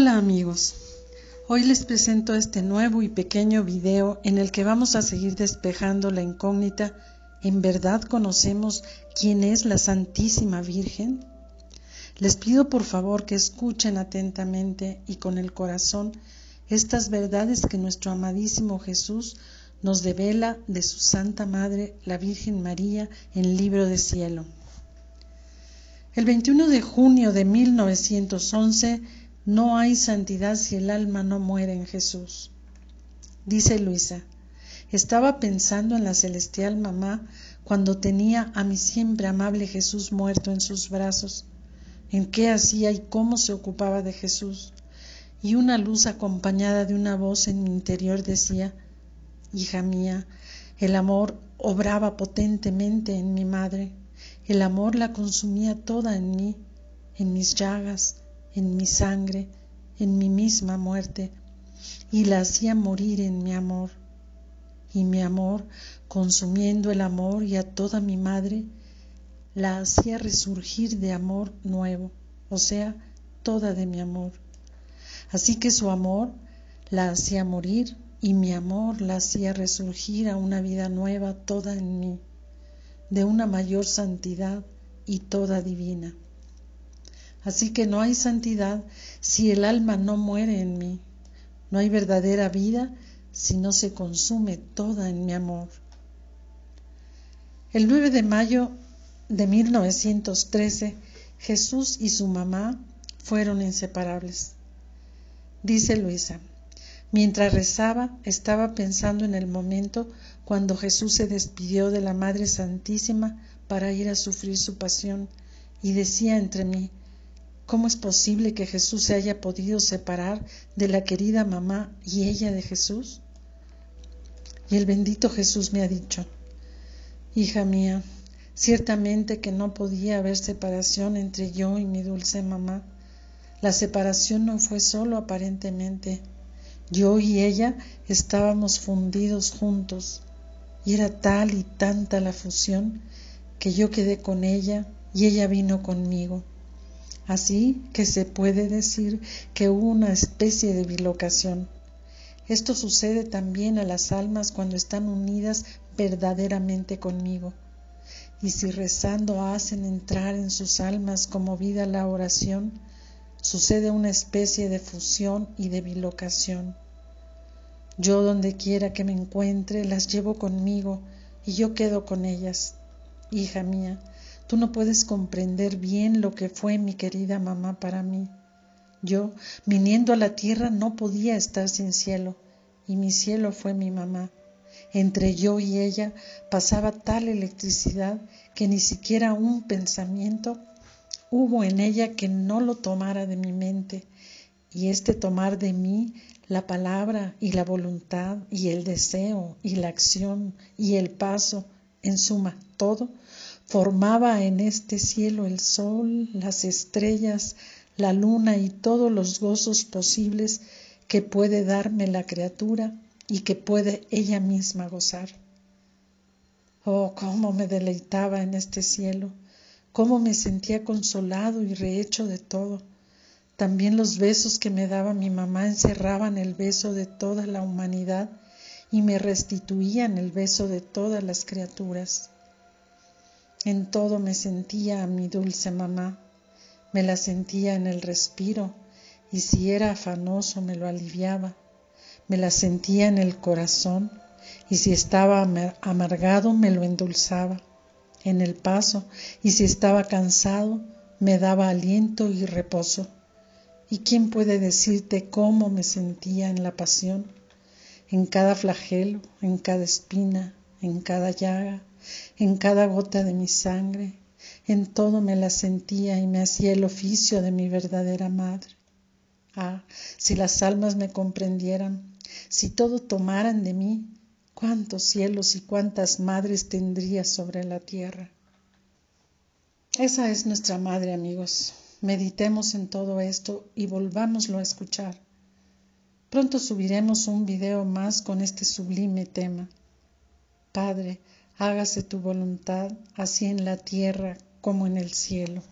Hola amigos, hoy les presento este nuevo y pequeño video en el que vamos a seguir despejando la incógnita ¿En verdad conocemos quién es la Santísima Virgen? Les pido por favor que escuchen atentamente y con el corazón estas verdades que nuestro amadísimo Jesús nos devela de su Santa Madre, la Virgen María, en el libro de cielo. El 21 de junio de 1911 no hay santidad si el alma no muere en Jesús. Dice Luisa, estaba pensando en la celestial mamá cuando tenía a mi siempre amable Jesús muerto en sus brazos, en qué hacía y cómo se ocupaba de Jesús, y una luz acompañada de una voz en mi interior decía, Hija mía, el amor obraba potentemente en mi madre, el amor la consumía toda en mí, en mis llagas, en mi sangre, en mi misma muerte, y la hacía morir en mi amor. Y mi amor, consumiendo el amor y a toda mi madre, la hacía resurgir de amor nuevo, o sea, toda de mi amor. Así que su amor la hacía morir y mi amor la hacía resurgir a una vida nueva toda en mí, de una mayor santidad y toda divina. Así que no hay santidad si el alma no muere en mí. No hay verdadera vida si no se consume toda en mi amor. El 9 de mayo de 1913, Jesús y su mamá fueron inseparables. Dice Luisa, mientras rezaba estaba pensando en el momento cuando Jesús se despidió de la Madre Santísima para ir a sufrir su pasión y decía entre mí, ¿Cómo es posible que Jesús se haya podido separar de la querida mamá y ella de Jesús? Y el bendito Jesús me ha dicho, Hija mía, ciertamente que no podía haber separación entre yo y mi dulce mamá. La separación no fue solo aparentemente. Yo y ella estábamos fundidos juntos, y era tal y tanta la fusión que yo quedé con ella y ella vino conmigo. Así que se puede decir que hubo una especie de bilocación. Esto sucede también a las almas cuando están unidas verdaderamente conmigo. Y si rezando hacen entrar en sus almas como vida la oración, sucede una especie de fusión y de bilocación. Yo donde quiera que me encuentre las llevo conmigo y yo quedo con ellas. Hija mía, Tú no puedes comprender bien lo que fue mi querida mamá para mí. Yo, viniendo a la tierra, no podía estar sin cielo, y mi cielo fue mi mamá. Entre yo y ella pasaba tal electricidad que ni siquiera un pensamiento hubo en ella que no lo tomara de mi mente, y este tomar de mí la palabra y la voluntad y el deseo y la acción y el paso, en suma, todo, formaba en este cielo el sol, las estrellas, la luna y todos los gozos posibles que puede darme la criatura y que puede ella misma gozar. Oh, cómo me deleitaba en este cielo, cómo me sentía consolado y rehecho de todo. También los besos que me daba mi mamá encerraban el beso de toda la humanidad y me restituían el beso de todas las criaturas. En todo me sentía a mi dulce mamá, me la sentía en el respiro, y si era afanoso me lo aliviaba, me la sentía en el corazón, y si estaba amargado me lo endulzaba, en el paso, y si estaba cansado me daba aliento y reposo. ¿Y quién puede decirte cómo me sentía en la pasión? En cada flagelo, en cada espina, en cada llaga, en cada gota de mi sangre, en todo me la sentía y me hacía el oficio de mi verdadera madre. Ah, si las almas me comprendieran, si todo tomaran de mí, cuántos cielos y cuántas madres tendría sobre la tierra. Esa es nuestra madre, amigos. Meditemos en todo esto y volvámoslo a escuchar. Pronto subiremos un video más con este sublime tema. Padre, hágase tu voluntad, así en la tierra como en el cielo.